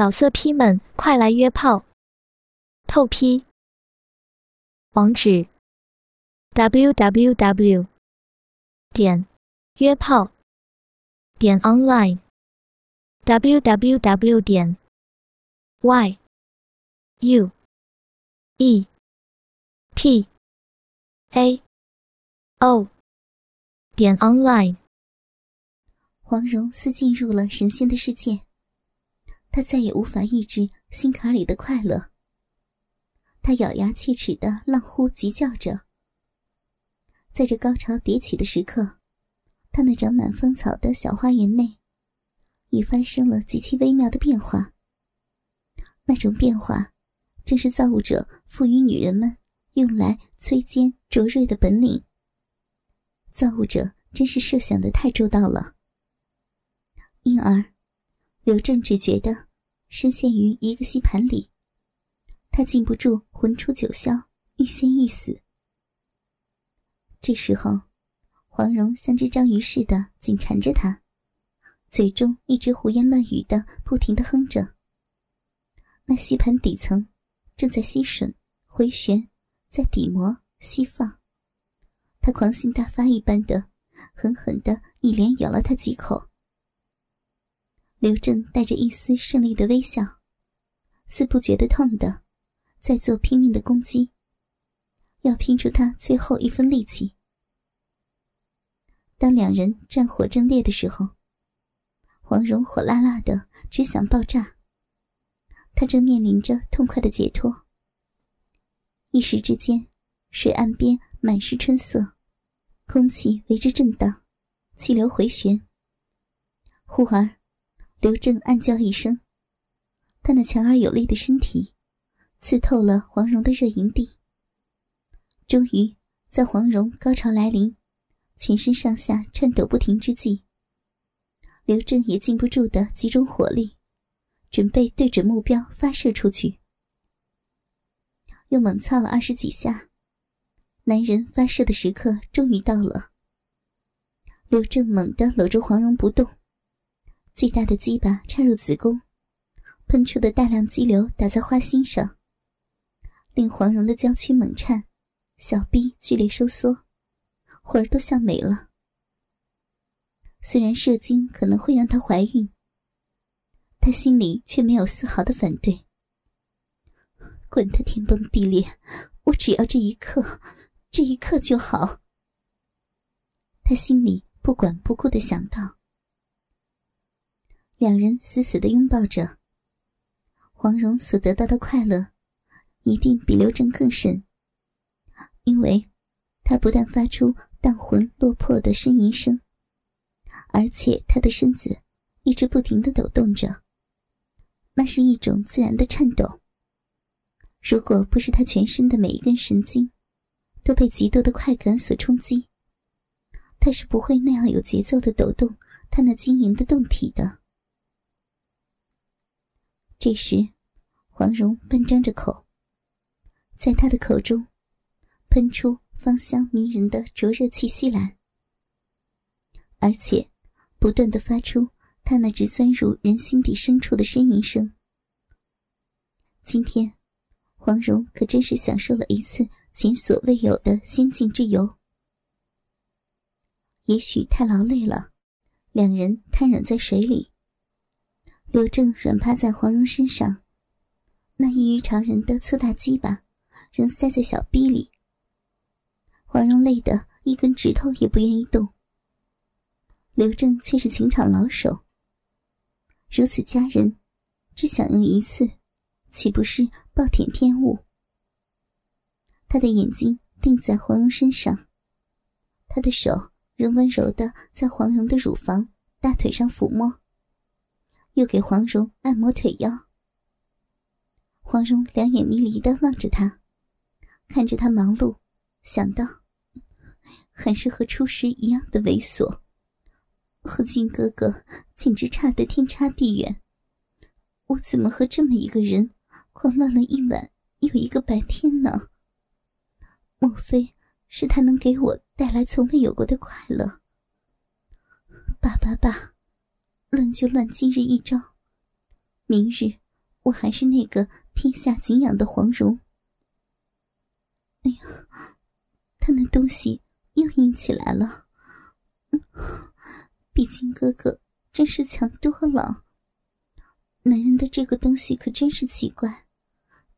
老色批们，快来约炮！透批。网址：w w w 点约炮点 online w w w 点 y u e p a o 点 online。黄蓉似进入了神仙的世界。他再也无法抑制心坎里的快乐。他咬牙切齿的浪呼急叫着，在这高潮迭起的时刻，他那长满芳草的小花园内，已发生了极其微妙的变化。那种变化，正是造物者赋予女人们用来摧坚卓瑞的本领。造物者真是设想的太周到了，因而。刘正只觉得深陷于一个吸盘里，他禁不住魂出九霄，欲仙欲死。这时候，黄蓉像只章鱼似的紧缠着他，嘴中一直胡言乱语的，不停的哼着。那吸盘底层正在吸吮、回旋，在底膜吸放。他狂性大发一般的，狠狠的一连咬了他几口。刘正带着一丝胜利的微笑，似不觉得痛的，在做拼命的攻击，要拼出他最后一分力气。当两人战火正烈的时候，黄蓉火辣辣的，只想爆炸。她正面临着痛快的解脱。一时之间，水岸边满是春色，空气为之震荡，气流回旋。忽而。刘正暗叫一声，他那强而有力的身体刺透了黄蓉的热营地。终于，在黄蓉高潮来临、全身上下颤抖不停之际，刘正也禁不住的集中火力，准备对准目标发射出去。又猛操了二十几下，男人发射的时刻终于到了。刘正猛地搂住黄蓉不动。最大的鸡巴插入子宫，喷出的大量激流打在花心上，令黄蓉的娇躯猛颤，小臂剧烈收缩，魂儿都吓没了。虽然射精可能会让她怀孕，她心里却没有丝毫的反对。滚得天崩地裂，我只要这一刻，这一刻就好。她心里不管不顾的想到。两人死死的拥抱着。黄蓉所得到的快乐，一定比刘正更甚，因为他不但发出荡魂落魄的呻吟声，而且他的身子一直不停的抖动着，那是一种自然的颤抖。如果不是他全身的每一根神经都被极度的快感所冲击，他是不会那样有节奏的抖动他那晶莹的胴体的。这时，黄蓉半张着口，在他的口中喷出芳香迷人的灼热气息来，而且不断的发出他那直钻入人心底深处的呻吟声。今天，黄蓉可真是享受了一次前所未有的仙境之游。也许太劳累了，两人瘫软在水里。刘正软趴在黄蓉身上，那异于常人的粗大鸡巴仍塞在小逼里。黄蓉累得一根指头也不愿意动。刘正却是情场老手，如此佳人，只享用一次，岂不是暴殄天物？他的眼睛定在黄蓉身上，他的手仍温柔的在黄蓉的乳房、大腿上抚摸。又给黄蓉按摩腿腰。黄蓉两眼迷离的望着他，看着他忙碌，想到，还是和初时一样的猥琐，和靖哥哥简直差得天差地远。我怎么和这么一个人狂乱了一晚又一个白天呢？莫非是他能给我带来从未有过的快乐？爸爸爸。乱就乱今日一招，明日我还是那个天下敬仰的黄蓉。哎呀，他那东西又硬起来了。比金哥哥真是强多了。男人的这个东西可真是奇怪，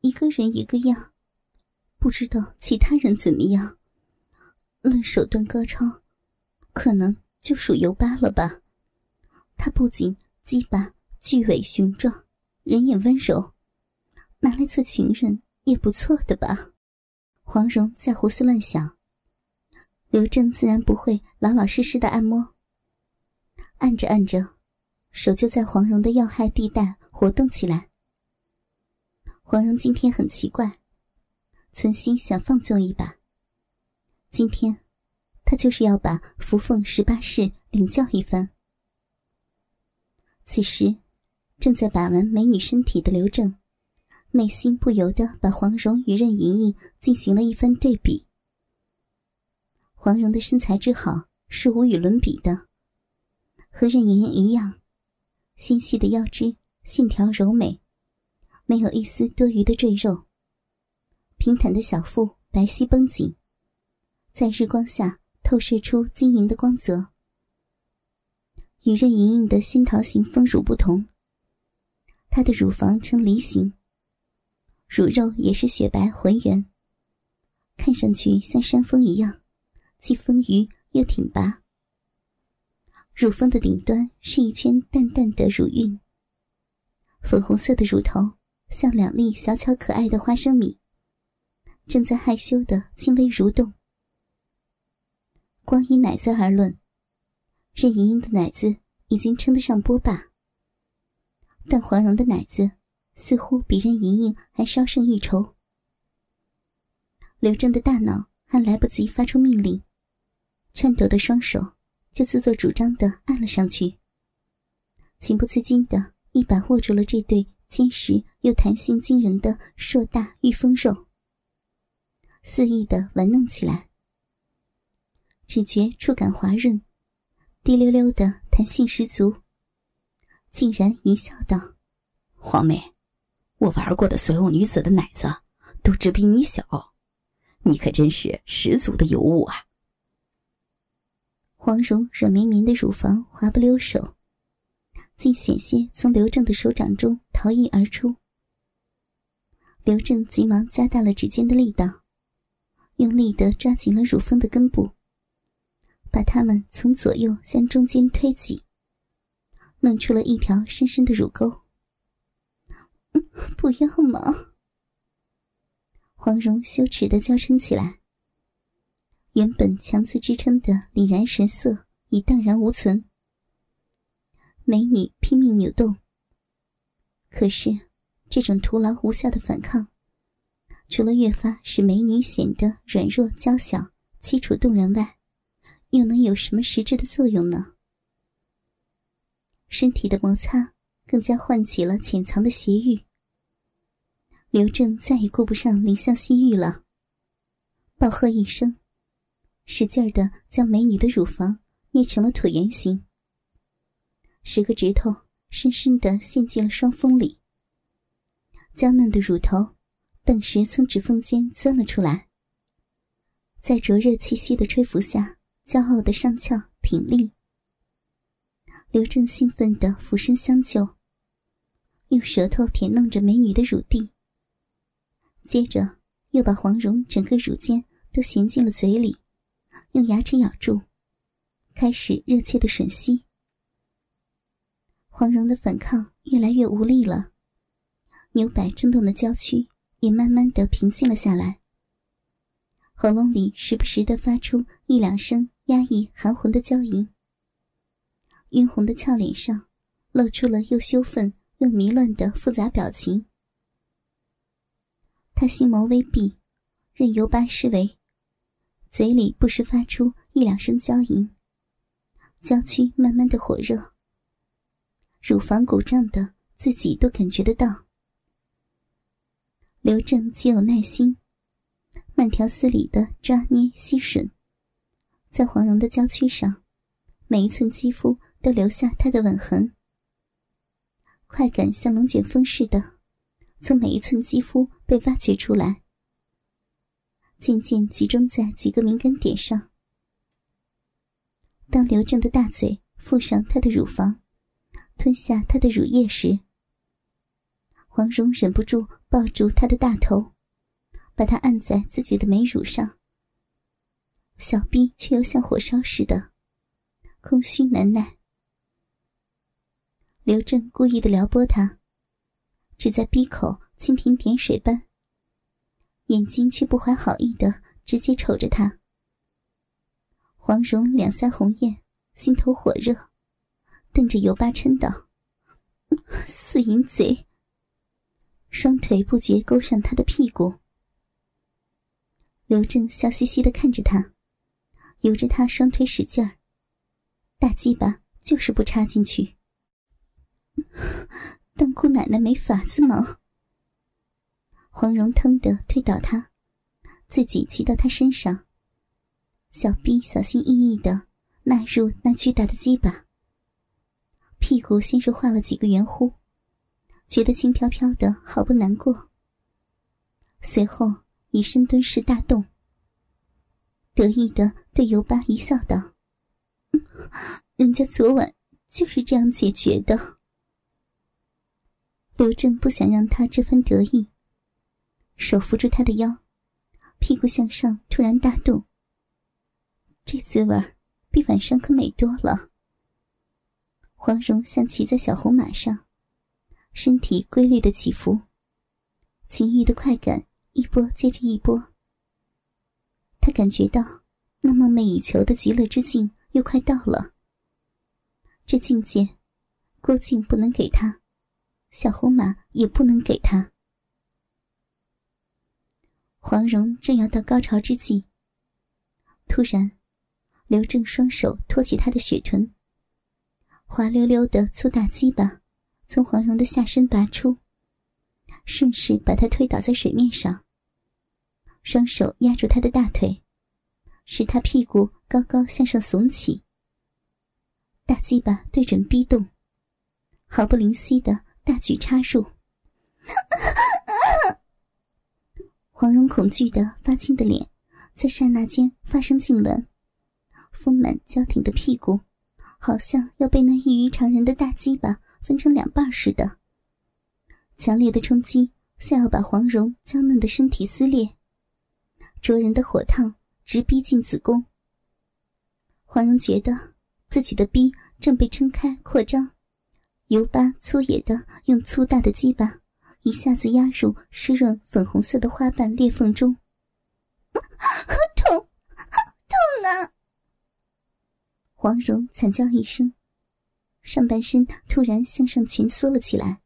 一个人一个样，不知道其他人怎么样。论手段高超，可能就属尤巴了吧。他不仅鸡巴巨尾雄壮，人也温柔，拿来做情人也不错的吧。黄蓉在胡思乱想，刘正自然不会老老实实的按摩。按着按着，手就在黄蓉的要害地带活动起来。黄蓉今天很奇怪，存心想放纵一把。今天，她就是要把扶凤十八式领教一番。此时，正在把玩美女身体的刘正。内心不由得把黄蓉与任盈盈进行了一番对比。黄蓉的身材之好是无与伦比的，和任盈盈一样，纤细的腰肢线条柔美，没有一丝多余的赘肉。平坦的小腹白皙绷紧，在日光下透射出晶莹的光泽。与任盈盈的新桃型丰乳不同，她的乳房呈梨形。乳肉也是雪白浑圆，看上去像山峰一样，既丰腴又挺拔。乳峰的顶端是一圈淡淡的乳晕，粉红色的乳头像两粒小巧可爱的花生米，正在害羞的轻微蠕动。光以奶色而论，任盈盈的奶子已经称得上波霸，但黄蓉的奶子。似乎比任盈盈还稍胜一筹。刘正的大脑还来不及发出命令，颤抖的双手就自作主张的按了上去，情不自禁的一把握住了这对坚实又弹性惊人的硕大玉峰肉，肆意的玩弄起来。只觉触感滑润，滴溜溜的弹性十足，竟然一笑道：“黄妹。”我玩过的所有女子的奶子，都只比你小，你可真是十足的尤物啊！黄蓉软绵绵的乳房滑不溜手，竟险些从刘正的手掌中逃逸而出。刘正急忙加大了指尖的力道，用力的抓紧了乳峰的根部，把他们从左右向中间推挤，弄出了一条深深的乳沟。不要嘛！黄蓉羞耻的娇嗔起来。原本强自支撑的凛然神色已荡然无存。美女拼命扭动，可是这种徒劳无效的反抗，除了越发使美女显得软弱娇小、凄楚动人外，又能有什么实质的作用呢？身体的摩擦更加唤起了潜藏的邪欲。刘正再也顾不上怜香惜玉了，暴喝一声，使劲儿的将美女的乳房捏成了椭圆形，十个指头深深的陷进了双峰里，娇嫩的乳头顿时从指缝间钻了出来，在灼热气息的吹拂下，骄傲的上翘挺立。刘正兴奋的俯身相救，用舌头舔弄着美女的乳蒂。接着，又把黄蓉整个乳尖都衔进了嘴里，用牙齿咬住，开始热切的吮吸。黄蓉的反抗越来越无力了，牛百震动的娇躯也慢慢的平静了下来，喉咙里时不时的发出一两声压抑含混的娇吟。晕红的俏脸上，露出了又羞愤又迷乱的复杂表情。他心眸微闭，任由巴施为，嘴里不时发出一两声娇吟，娇躯慢慢的火热，乳房鼓胀的自己都感觉得到。刘正极有耐心，慢条斯理的抓捏吸吮，在黄蓉的娇躯上，每一寸肌肤都留下他的吻痕，快感像龙卷风似的从每一寸肌肤被挖掘出来，渐渐集中在几个敏感点上。当刘正的大嘴附上她的乳房，吞下她的乳液时，黄蓉忍不住抱住他的大头，把他按在自己的美乳上，小臂却又像火烧似的，空虚难耐。刘正故意的撩拨他，只在鼻口蜻蜓点水般，眼睛却不怀好意的直接瞅着他。黄蓉两腮红艳，心头火热，瞪着尤八琛道：“死淫贼！”双腿不觉勾上他的屁股，刘正笑嘻嘻的看着他，由着他双腿使劲儿，大鸡巴就是不插进去。当姑奶奶没法子吗？黄蓉腾的推倒他，自己骑到他身上，小臂小心翼翼的纳入那巨大的鸡巴，屁股先是画了几个圆弧。觉得轻飘飘的，好不难过。随后以深蹲式大动，得意的对尤巴一笑道：“人家昨晚就是这样解决的。”刘正不想让他这番得意，手扶住他的腰，屁股向上，突然大动。这滋味比晚上可美多了。黄蓉像骑在小红马上。身体规律的起伏，情欲的快感一波接着一波。他感觉到那梦寐以求的极乐之境又快到了。这境界，郭靖不能给他，小红马也不能给他。黄蓉正要到高潮之际，突然，刘正双手托起她的雪臀，滑溜溜的粗大鸡巴。从黄蓉的下身拔出，顺势把他推倒在水面上。双手压住他的大腿，使他屁股高高向上耸起。大鸡巴对准逼洞，毫不吝惜的大举插入。黄蓉恐惧的发青的脸，在刹那间发生痉挛，丰满娇挺的屁股，好像要被那异于常人的大鸡巴。分成两半似的，强烈的冲击像要把黄蓉娇嫩的身体撕裂，灼人的火烫直逼进子宫。黄蓉觉得自己的逼正被撑开扩张，油巴粗野的用粗大的鸡巴一下子压入湿润粉红色的花瓣裂缝中，好痛，痛啊！黄蓉惨叫一声。上半身突然向上蜷缩了起来，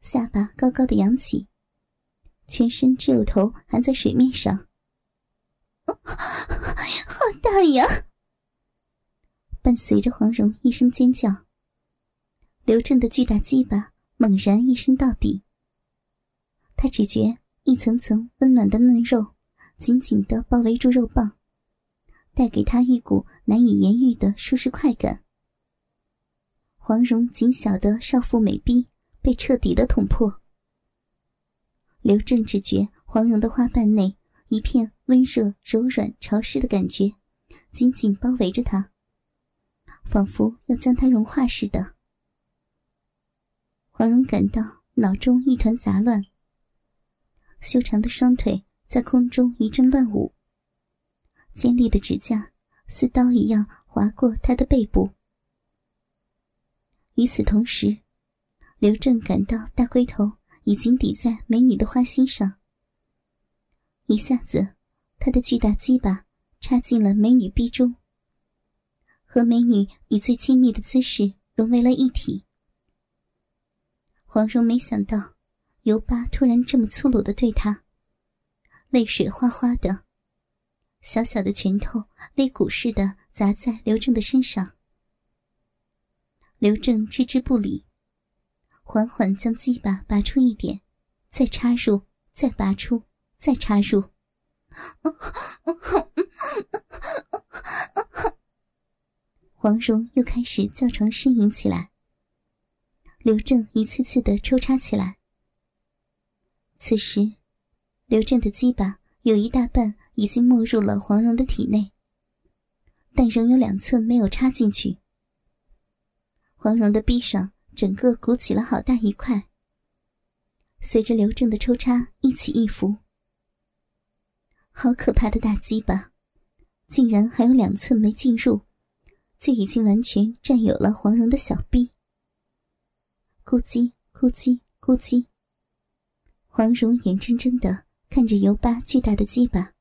下巴高高的扬起，全身只有头还在水面上。好大呀！伴随着黄蓉一声尖叫，刘正的巨大鸡巴猛然一伸到底，他只觉一层层温暖的嫩肉紧紧的包围住肉棒，带给他一股难以言喻的舒适快感。黄蓉紧小的少妇美臂被彻底的捅破。刘正只觉黄蓉的花瓣内一片温热、柔软、潮湿的感觉，紧紧包围着他，仿佛要将他融化似的。黄蓉感到脑中一团杂乱，修长的双腿在空中一阵乱舞，尖利的指甲似刀一样划过他的背部。与此同时，刘正感到大龟头已经抵在美女的花心上。一下子，他的巨大鸡巴插进了美女臂中，和美女以最亲密的姿势融为了一体。黄蓉没想到尤巴突然这么粗鲁的对她，泪水哗哗的，小小的拳头肋骨似的砸在刘正的身上。刘正置之不理，缓缓将鸡巴拔出一点，再插入，再拔出，再插入。黄蓉又开始叫床呻吟起来。刘正一次次的抽插起来，此时，刘正的鸡巴有一大半已经没入了黄蓉的体内，但仍有两寸没有插进去。黄蓉的臂上整个鼓起了好大一块，随着刘正的抽插一起一伏。好可怕的大鸡巴，竟然还有两寸没进入，就已经完全占有了黄蓉的小臂。咕叽咕叽咕叽，黄蓉眼睁睁的看着尤巴巨大的鸡巴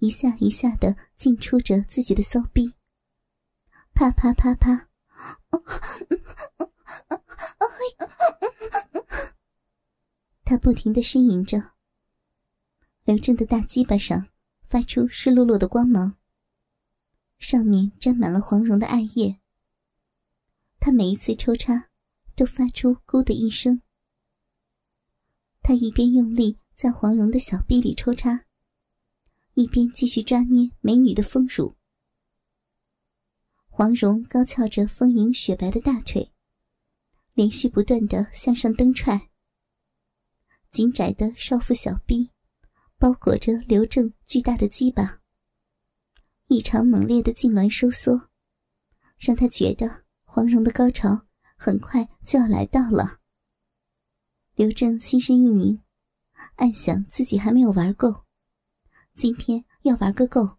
一下一下的进出着自己的骚逼，啪啪啪啪，他不停的呻吟着。刘正的大鸡巴上。发出湿漉漉的光芒，上面沾满了黄蓉的艾叶。他每一次抽插，都发出“咕”的一声。他一边用力在黄蓉的小臂里抽插，一边继续抓捏美女的丰乳。黄蓉高翘着丰盈雪白的大腿，连续不断的向上蹬踹，紧窄的少妇小臂。包裹着刘正巨大的鸡巴，异常猛烈的痉挛收缩，让他觉得黄蓉的高潮很快就要来到了。刘正心神一凝，暗想自己还没有玩够，今天要玩个够，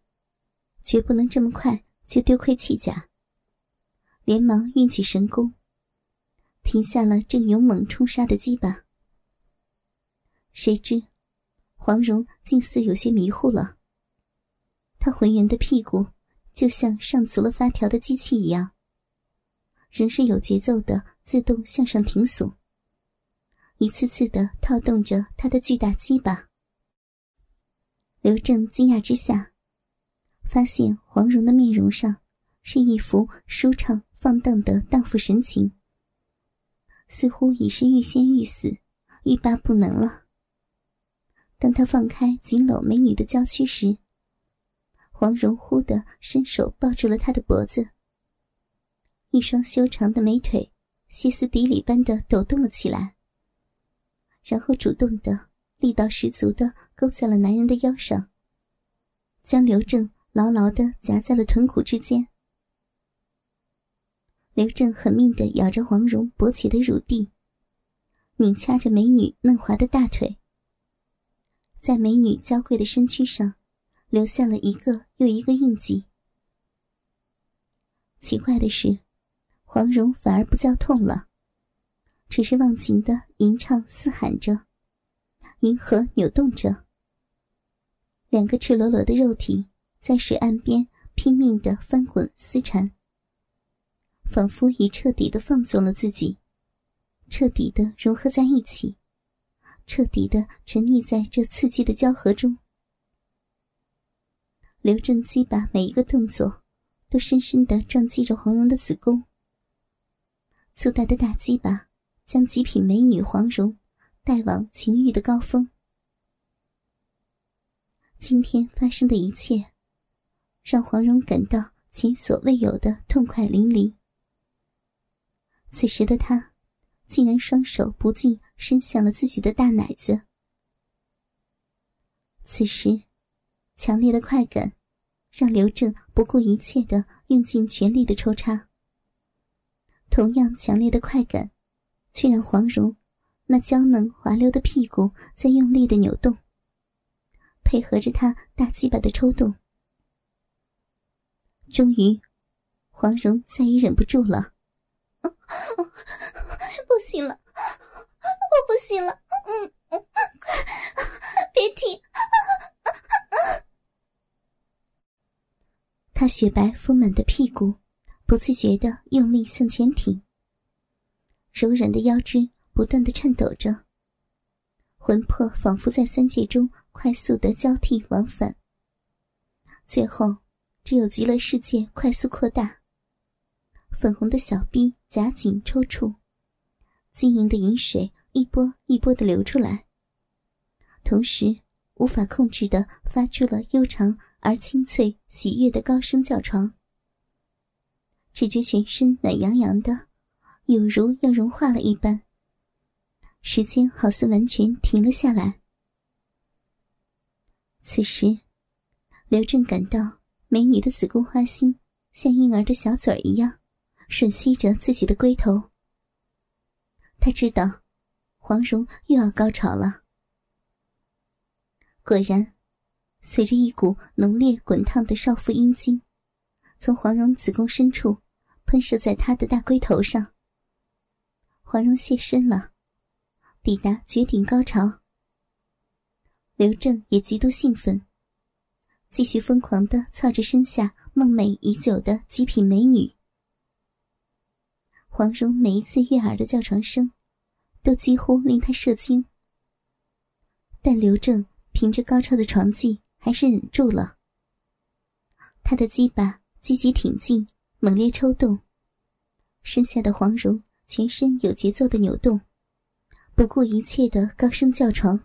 绝不能这么快就丢盔弃甲。连忙运起神功，停下了正勇猛冲杀的鸡巴。谁知。黄蓉竟似有些迷糊了，她浑圆的屁股就像上足了发条的机器一样，仍是有节奏的自动向上停耸，一次次的套动着她的巨大鸡巴。刘正惊讶之下，发现黄蓉的面容上是一副舒畅放荡的荡妇神情，似乎已是欲仙欲死、欲罢不能了。当他放开紧搂美女的娇躯时，黄蓉忽地伸手抱住了他的脖子，一双修长的美腿歇斯底里般的抖动了起来，然后主动的力道十足的勾在了男人的腰上，将刘正牢牢的夹在了臀骨之间。刘正狠命的咬着黄蓉勃起的乳蒂，拧掐着美女嫩滑的大腿。在美女娇贵的身躯上，留下了一个又一个印记。奇怪的是，黄蓉反而不叫痛了，只是忘情的吟唱嘶喊着，银河扭动着。两个赤裸裸的肉体在水岸边拼命的翻滚撕缠，仿佛已彻底的放纵了自己，彻底的融合在一起。彻底的沉溺在这刺激的交合中，刘正基把每一个动作都深深的撞击着黄蓉的子宫。粗大的大鸡巴将极品美女黄蓉带往情欲的高峰。今天发生的一切，让黄蓉感到前所未有的痛快淋漓。此时的他。竟然双手不禁伸向了自己的大奶子。此时，强烈的快感让刘正不顾一切的用尽全力的抽插。同样强烈的快感，却让黄蓉那娇嫩滑溜的屁股在用力的扭动，配合着他大鸡巴的抽动。终于，黄蓉再也忍不住了。不行了，我不行了，嗯，快别停！他雪白丰满的屁股不自觉的用力向前挺，柔软的腰肢不断的颤抖着，魂魄仿佛在三界中快速的交替往返，最后只有极乐世界快速扩大。粉红的小臂夹紧抽搐，晶莹的银水一波一波的流出来，同时无法控制的发出了悠长而清脆、喜悦的高声叫床。只觉全身暖洋洋的，有如要融化了一般。时间好似完全停了下来。此时，刘正感到美女的子宫花心像婴儿的小嘴一样吮吸着自己的龟头。他知道，黄蓉又要高潮了。果然，随着一股浓烈滚烫的少妇阴茎从黄蓉子宫深处喷射在她的大龟头上，黄蓉现身了，抵达绝顶高潮。刘正也极度兴奋，继续疯狂的操着身下梦寐已久的极品美女。黄蓉每一次悦耳的叫床声，都几乎令他射精。但刘正凭着高超的床技，还是忍住了。他的鸡巴积极挺进，猛烈抽动，身下的黄蓉全身有节奏的扭动，不顾一切的高声叫床。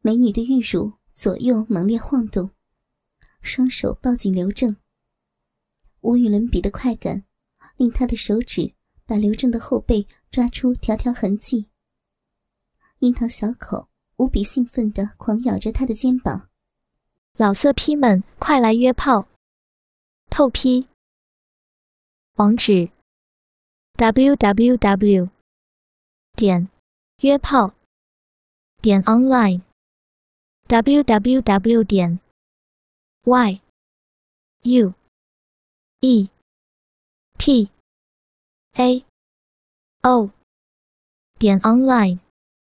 美女的玉乳左右猛烈晃动，双手抱紧刘正。无与伦比的快感，令他的手指把刘正的后背抓出条条痕迹。樱桃小口无比兴奋的狂咬着他的肩膀。老色批们，快来约炮！透批。网址：w w w. 点约炮点 online。www 点 y u e p a o 点 online。